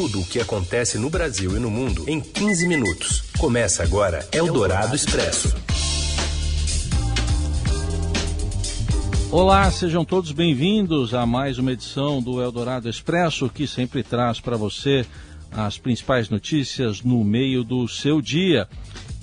Tudo o que acontece no Brasil e no mundo em 15 minutos. Começa agora Eldorado Expresso. Olá, sejam todos bem-vindos a mais uma edição do Eldorado Expresso, que sempre traz para você as principais notícias no meio do seu dia.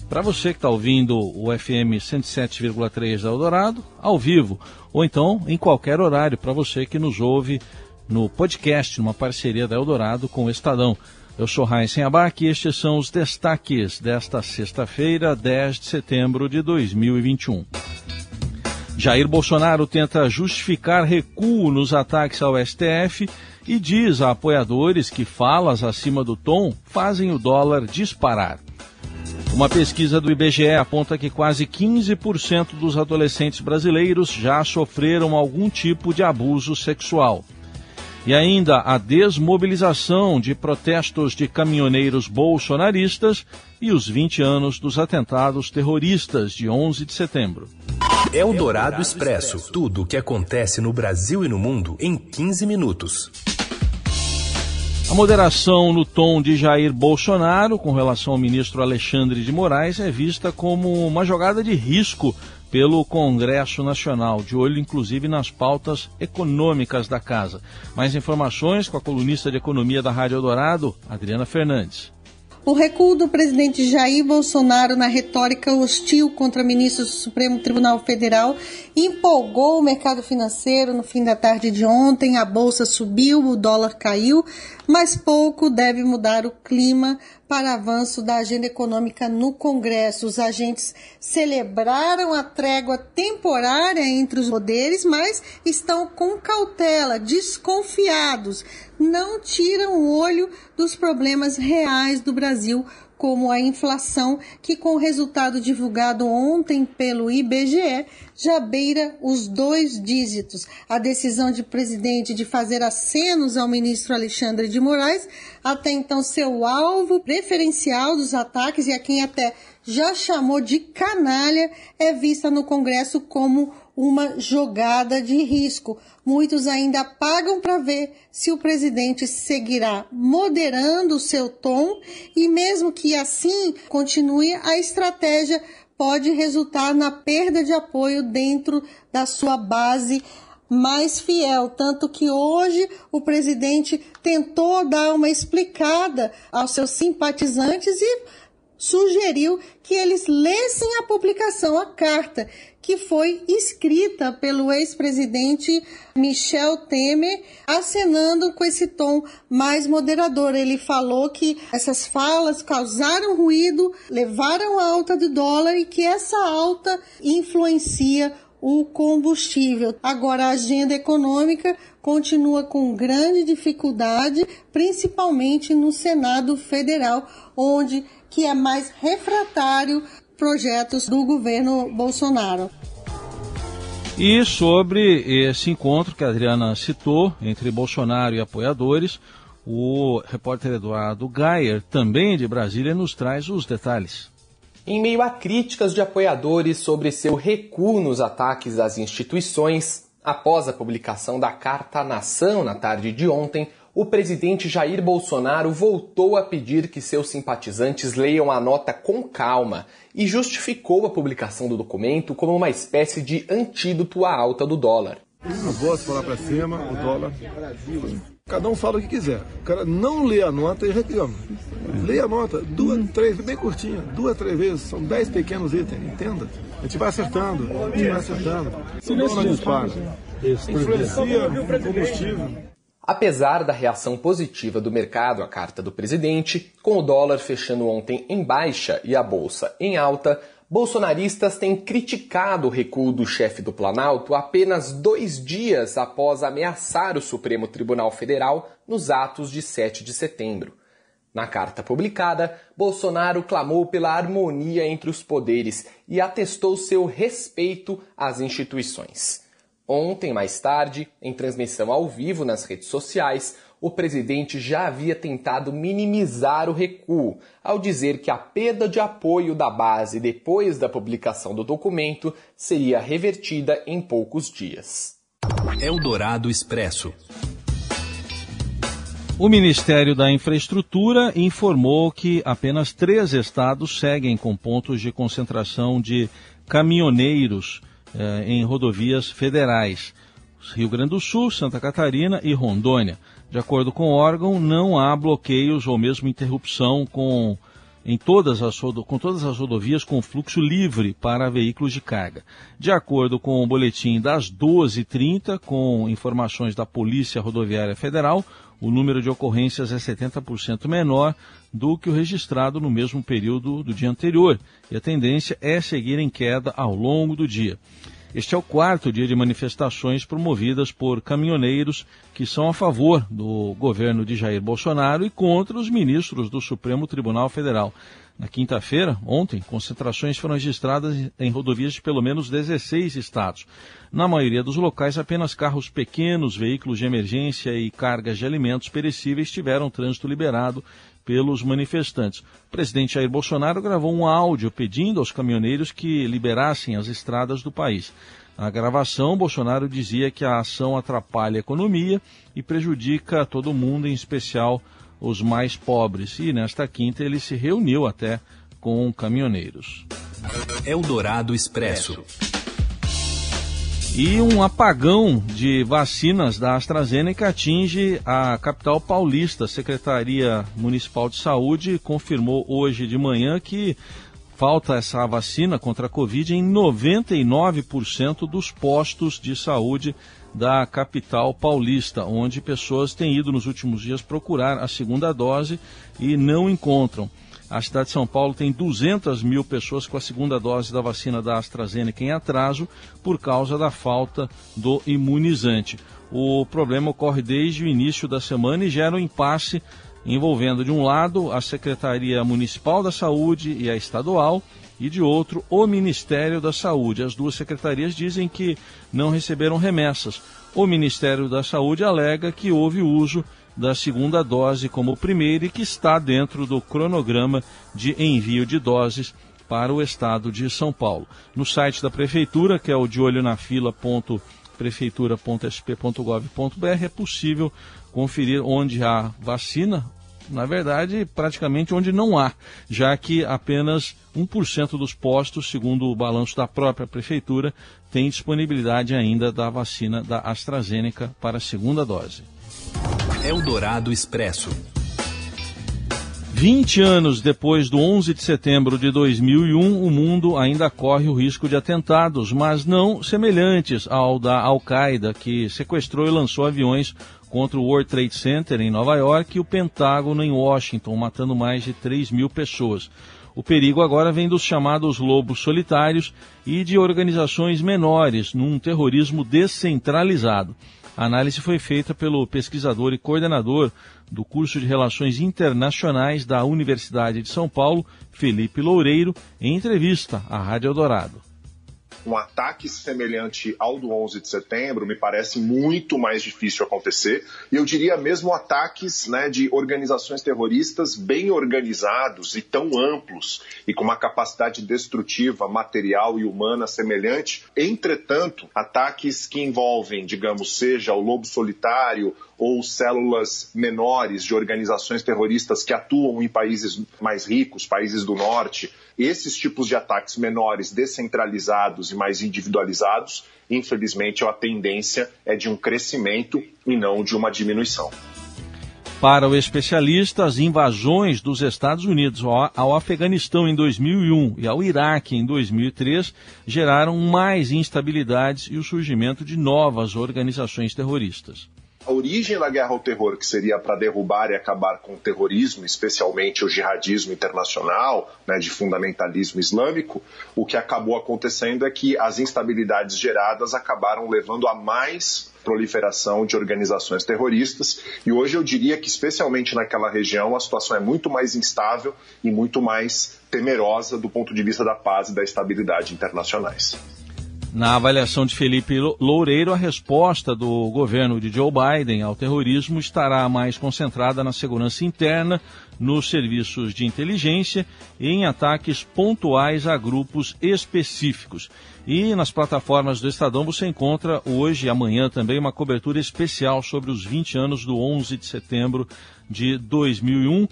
Para você que está ouvindo o FM 107,3 da Eldorado, ao vivo, ou então em qualquer horário, para você que nos ouve no podcast, numa parceria da Eldorado com o Estadão. Eu sou Raíssen Abac e estes são os destaques desta sexta-feira, 10 de setembro de 2021. Jair Bolsonaro tenta justificar recuo nos ataques ao STF e diz a apoiadores que falas acima do tom fazem o dólar disparar. Uma pesquisa do IBGE aponta que quase 15% dos adolescentes brasileiros já sofreram algum tipo de abuso sexual. E ainda a desmobilização de protestos de caminhoneiros bolsonaristas e os 20 anos dos atentados terroristas de 11 de setembro. É o Dourado Expresso. Tudo o que acontece no Brasil e no mundo em 15 minutos. A moderação no tom de Jair Bolsonaro com relação ao ministro Alexandre de Moraes é vista como uma jogada de risco pelo Congresso Nacional, de olho inclusive nas pautas econômicas da casa. Mais informações com a colunista de economia da Rádio Eldorado, Adriana Fernandes. O recuo do presidente Jair Bolsonaro na retórica hostil contra ministros do Supremo Tribunal Federal empolgou o mercado financeiro no fim da tarde de ontem. A bolsa subiu, o dólar caiu, mas pouco deve mudar o clima para avanço da agenda econômica no Congresso. Os agentes celebraram a trégua temporária entre os poderes, mas estão com cautela, desconfiados, não tiram o olho dos problemas reais do Brasil como a inflação, que com o resultado divulgado ontem pelo IBGE já beira os dois dígitos. A decisão de presidente de fazer acenos ao ministro Alexandre de Moraes, até então seu alvo preferencial dos ataques e a quem até já chamou de canalha, é vista no Congresso como uma jogada de risco. Muitos ainda pagam para ver se o presidente seguirá moderando o seu tom e, mesmo que assim continue, a estratégia pode resultar na perda de apoio dentro da sua base mais fiel. Tanto que hoje o presidente tentou dar uma explicada aos seus simpatizantes e sugeriu que eles lessem a publicação, a carta, que foi escrita pelo ex-presidente Michel Temer, acenando com esse tom mais moderador. Ele falou que essas falas causaram ruído, levaram a alta do dólar e que essa alta influencia o combustível. Agora, a agenda econômica continua com grande dificuldade, principalmente no Senado Federal, onde que é mais refratário projetos do governo Bolsonaro. E sobre esse encontro que a Adriana citou entre Bolsonaro e apoiadores, o repórter Eduardo Gayer, também de Brasília, nos traz os detalhes. Em meio a críticas de apoiadores sobre seu recuo nos ataques às instituições, após a publicação da Carta à Nação na tarde de ontem, o presidente Jair Bolsonaro voltou a pedir que seus simpatizantes leiam a nota com calma e justificou a publicação do documento como uma espécie de antídoto à alta do dólar. A bolsa falar para cima, o dólar. Cada um fala o que quiser. O cara não lê a nota e reclama. Lê a nota, duas, três, bem curtinha, duas, três vezes, são dez pequenos itens, entenda. A gente vai acertando, a gente vai acertando. O dólar dispara. Influencia o combustível. Apesar da reação positiva do mercado à carta do presidente, com o dólar fechando ontem em baixa e a bolsa em alta, bolsonaristas têm criticado o recuo do chefe do Planalto apenas dois dias após ameaçar o Supremo Tribunal Federal nos atos de 7 de setembro. Na carta publicada, Bolsonaro clamou pela harmonia entre os poderes e atestou seu respeito às instituições. Ontem, mais tarde, em transmissão ao vivo nas redes sociais, o presidente já havia tentado minimizar o recuo ao dizer que a perda de apoio da base depois da publicação do documento seria revertida em poucos dias. Eldorado Expresso. O Ministério da Infraestrutura informou que apenas três estados seguem com pontos de concentração de caminhoneiros eh, em rodovias federais: Rio Grande do Sul, Santa Catarina e Rondônia. De acordo com o órgão, não há bloqueios ou mesmo interrupção com em todas as, com todas as rodovias com fluxo livre para veículos de carga. De acordo com o boletim das 12h30, com informações da Polícia Rodoviária Federal, o número de ocorrências é 70% menor do que o registrado no mesmo período do dia anterior, e a tendência é seguir em queda ao longo do dia. Este é o quarto dia de manifestações promovidas por caminhoneiros que são a favor do governo de Jair Bolsonaro e contra os ministros do Supremo Tribunal Federal. Na quinta-feira, ontem, concentrações foram registradas em rodovias de pelo menos 16 estados. Na maioria dos locais, apenas carros pequenos, veículos de emergência e cargas de alimentos perecíveis tiveram trânsito liberado pelos manifestantes. O presidente Jair Bolsonaro gravou um áudio pedindo aos caminhoneiros que liberassem as estradas do país. Na gravação, Bolsonaro dizia que a ação atrapalha a economia e prejudica todo mundo, em especial os mais pobres. E nesta quinta ele se reuniu até com caminhoneiros. Eldorado Expresso. E um apagão de vacinas da AstraZeneca atinge a capital paulista. A Secretaria Municipal de Saúde confirmou hoje de manhã que falta essa vacina contra a Covid em 99% dos postos de saúde da capital paulista, onde pessoas têm ido nos últimos dias procurar a segunda dose e não encontram. A cidade de São Paulo tem 200 mil pessoas com a segunda dose da vacina da AstraZeneca em atraso por causa da falta do imunizante. O problema ocorre desde o início da semana e gera um impasse envolvendo, de um lado, a Secretaria Municipal da Saúde e a estadual, e de outro, o Ministério da Saúde. As duas secretarias dizem que não receberam remessas. O Ministério da Saúde alega que houve uso da segunda dose como primeira e que está dentro do cronograma de envio de doses para o estado de São Paulo. No site da prefeitura, que é o de olho na fila.prefeitura.sp.gov.br, é possível conferir onde há vacina, na verdade, praticamente onde não há, já que apenas 1% dos postos, segundo o balanço da própria prefeitura, tem disponibilidade ainda da vacina da AstraZeneca para a segunda dose. Eldorado Expresso. 20 anos depois do 11 de setembro de 2001, o mundo ainda corre o risco de atentados, mas não semelhantes ao da Al-Qaeda, que sequestrou e lançou aviões contra o World Trade Center em Nova York e o Pentágono em Washington, matando mais de 3 mil pessoas. O perigo agora vem dos chamados lobos solitários e de organizações menores, num terrorismo descentralizado. A análise foi feita pelo pesquisador e coordenador do curso de Relações Internacionais da Universidade de São Paulo, Felipe Loureiro, em entrevista à Rádio Eldorado um ataque semelhante ao do 11 de setembro me parece muito mais difícil acontecer. E eu diria mesmo ataques né, de organizações terroristas bem organizados e tão amplos e com uma capacidade destrutiva material e humana semelhante. Entretanto, ataques que envolvem, digamos, seja o lobo solitário ou células menores de organizações terroristas que atuam em países mais ricos, países do norte, esses tipos de ataques menores, descentralizados e mais individualizados, infelizmente a tendência é de um crescimento e não de uma diminuição. Para o especialista, as invasões dos Estados Unidos ao Afeganistão em 2001 e ao Iraque em 2003 geraram mais instabilidades e o surgimento de novas organizações terroristas a origem da guerra ao terror, que seria para derrubar e acabar com o terrorismo, especialmente o jihadismo internacional, né, de fundamentalismo islâmico, o que acabou acontecendo é que as instabilidades geradas acabaram levando a mais proliferação de organizações terroristas. E hoje eu diria que, especialmente naquela região, a situação é muito mais instável e muito mais temerosa do ponto de vista da paz e da estabilidade internacionais. Na avaliação de Felipe Loureiro, a resposta do governo de Joe Biden ao terrorismo estará mais concentrada na segurança interna, nos serviços de inteligência e em ataques pontuais a grupos específicos. E nas plataformas do Estadão você encontra hoje e amanhã também uma cobertura especial sobre os 20 anos do 11 de setembro de 2001,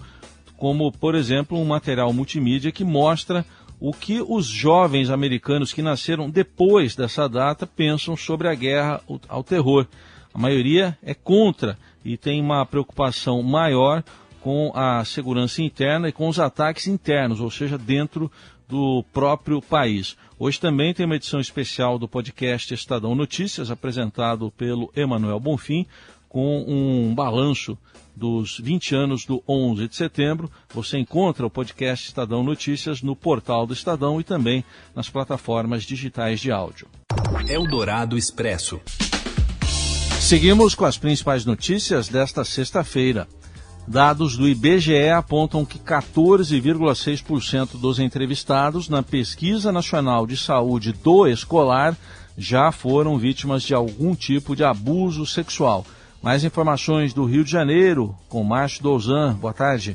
como, por exemplo, um material multimídia que mostra o que os jovens americanos que nasceram depois dessa data pensam sobre a guerra ao terror. A maioria é contra e tem uma preocupação maior com a segurança interna e com os ataques internos, ou seja, dentro do próprio país. Hoje também tem uma edição especial do podcast Estadão Notícias, apresentado pelo Emanuel Bonfim, com um balanço dos 20 anos do 11 de setembro. Você encontra o podcast Estadão Notícias no portal do Estadão e também nas plataformas digitais de áudio. Eldorado Expresso. Seguimos com as principais notícias desta sexta-feira. Dados do IBGE apontam que 14,6% dos entrevistados na Pesquisa Nacional de Saúde do Escolar já foram vítimas de algum tipo de abuso sexual. Mais informações do Rio de Janeiro com Márcio Douzan. Boa tarde.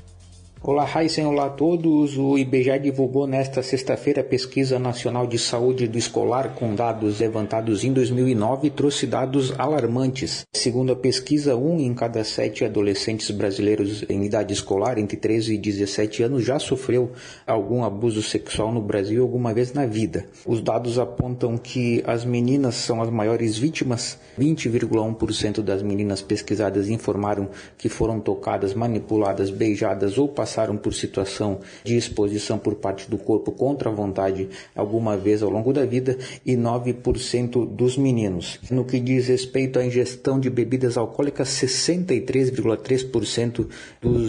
Olá, Raíssen, olá a todos. O IBGE divulgou nesta sexta-feira a Pesquisa Nacional de Saúde do Escolar com dados levantados em 2009 e trouxe dados alarmantes. Segundo a pesquisa, um em cada sete adolescentes brasileiros em idade escolar, entre 13 e 17 anos, já sofreu algum abuso sexual no Brasil alguma vez na vida. Os dados apontam que as meninas são as maiores vítimas. 20,1% das meninas pesquisadas informaram que foram tocadas, manipuladas, beijadas ou passadas passaram por situação de exposição por parte do corpo contra a vontade alguma vez ao longo da vida e 9% dos meninos. No que diz respeito à ingestão de bebidas alcoólicas, 63,3% dos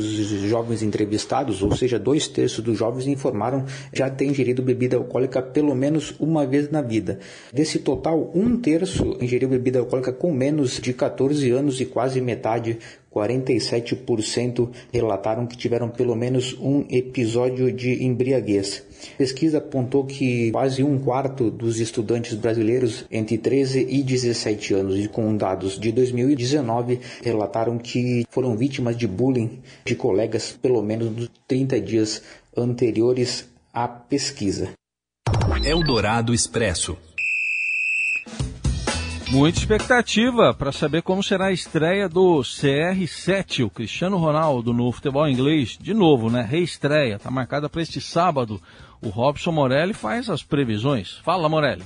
jovens entrevistados, ou seja, dois terços dos jovens informaram já ter ingerido bebida alcoólica pelo menos uma vez na vida. Desse total, um terço ingeriu bebida alcoólica com menos de 14 anos e quase metade 47% relataram que tiveram pelo menos um episódio de embriaguez. A pesquisa apontou que quase um quarto dos estudantes brasileiros entre 13 e 17 anos, e com dados de 2019, relataram que foram vítimas de bullying de colegas pelo menos nos 30 dias anteriores à pesquisa. Eldorado Expresso. Muita expectativa para saber como será a estreia do CR7, o Cristiano Ronaldo, no futebol inglês. De novo, né? Reestreia. Está marcada para este sábado. O Robson Morelli faz as previsões. Fala, Morelli.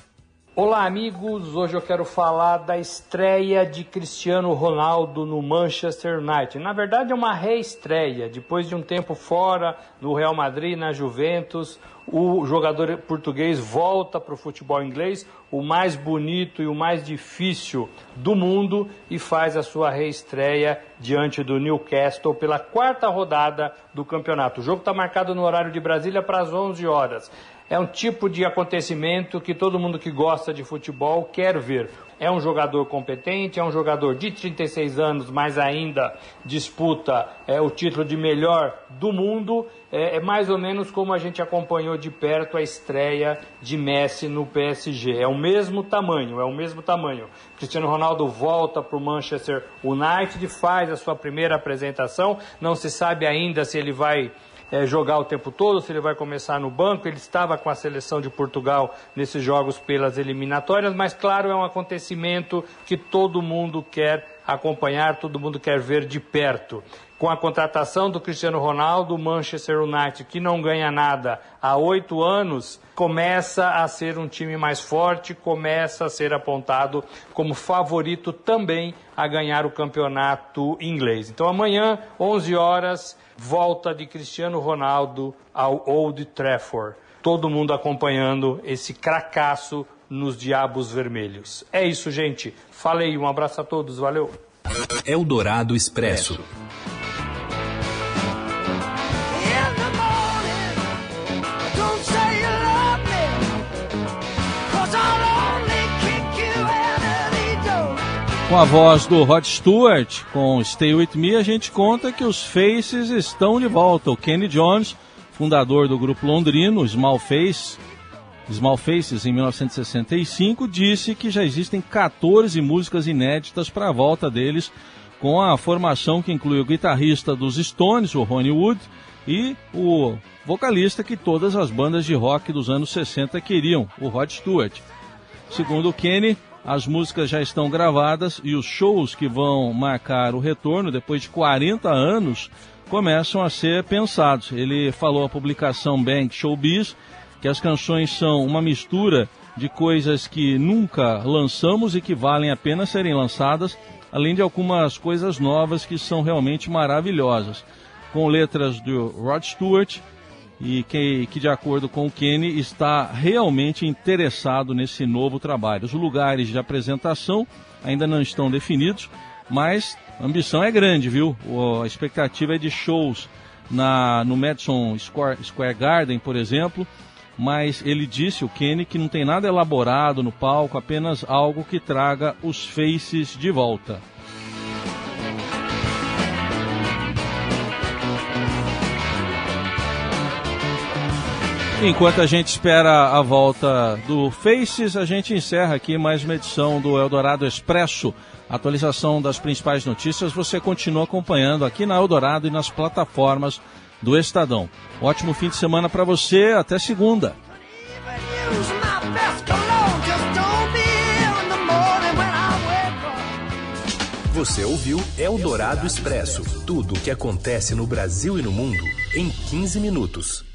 Olá, amigos. Hoje eu quero falar da estreia de Cristiano Ronaldo no Manchester United. Na verdade, é uma reestreia. Depois de um tempo fora no Real Madrid, na Juventus, o jogador português volta para o futebol inglês, o mais bonito e o mais difícil do mundo, e faz a sua reestreia diante do Newcastle pela quarta rodada do campeonato. O jogo está marcado no horário de Brasília para as 11 horas. É um tipo de acontecimento que todo mundo que gosta de futebol quer ver. É um jogador competente, é um jogador de 36 anos, mas ainda disputa é, o título de melhor do mundo. É, é, mais ou menos como a gente acompanhou de perto a estreia de Messi no PSG. É o mesmo tamanho, é o mesmo tamanho. Cristiano Ronaldo volta para o Manchester United, faz a sua primeira apresentação. Não se sabe ainda se ele vai é, jogar o tempo todo, se ele vai começar no banco. Ele estava com a seleção de Portugal nesses jogos pelas eliminatórias, mas claro, é um acontecimento que todo mundo quer acompanhar, todo mundo quer ver de perto. Com a contratação do Cristiano Ronaldo, o Manchester United, que não ganha nada há oito anos, começa a ser um time mais forte, começa a ser apontado como favorito também a ganhar o campeonato inglês. Então amanhã, 11 horas, volta de Cristiano Ronaldo ao Old Trafford. Todo mundo acompanhando esse cracaço nos Diabos Vermelhos. É isso, gente. Falei, um abraço a todos, valeu. Eldorado Expresso. Com a voz do Rod Stewart, com Stay With Me, a gente conta que os Faces estão de volta. O Kenny Jones, fundador do grupo londrino Small Face, Small Faces, em 1965, disse que já existem 14 músicas inéditas para a volta deles, com a formação que inclui o guitarrista dos Stones, o Ronnie Wood, e o vocalista que todas as bandas de rock dos anos 60 queriam, o Rod Stewart. Segundo o Kenny, as músicas já estão gravadas e os shows que vão marcar o retorno depois de 40 anos começam a ser pensados. Ele falou à publicação Bank Showbiz que as canções são uma mistura de coisas que nunca lançamos e que valem a pena serem lançadas, além de algumas coisas novas que são realmente maravilhosas, com letras do Rod Stewart e que, que de acordo com o Kenny está realmente interessado nesse novo trabalho. Os lugares de apresentação ainda não estão definidos, mas a ambição é grande, viu? A expectativa é de shows na, no Madison Square, Square Garden, por exemplo, mas ele disse, o Kenny, que não tem nada elaborado no palco, apenas algo que traga os faces de volta. Enquanto a gente espera a volta do Faces, a gente encerra aqui mais uma edição do Eldorado Expresso. Atualização das principais notícias você continua acompanhando aqui na Eldorado e nas plataformas do Estadão. Ótimo fim de semana para você, até segunda. Você ouviu Eldorado Expresso tudo o que acontece no Brasil e no mundo em 15 minutos.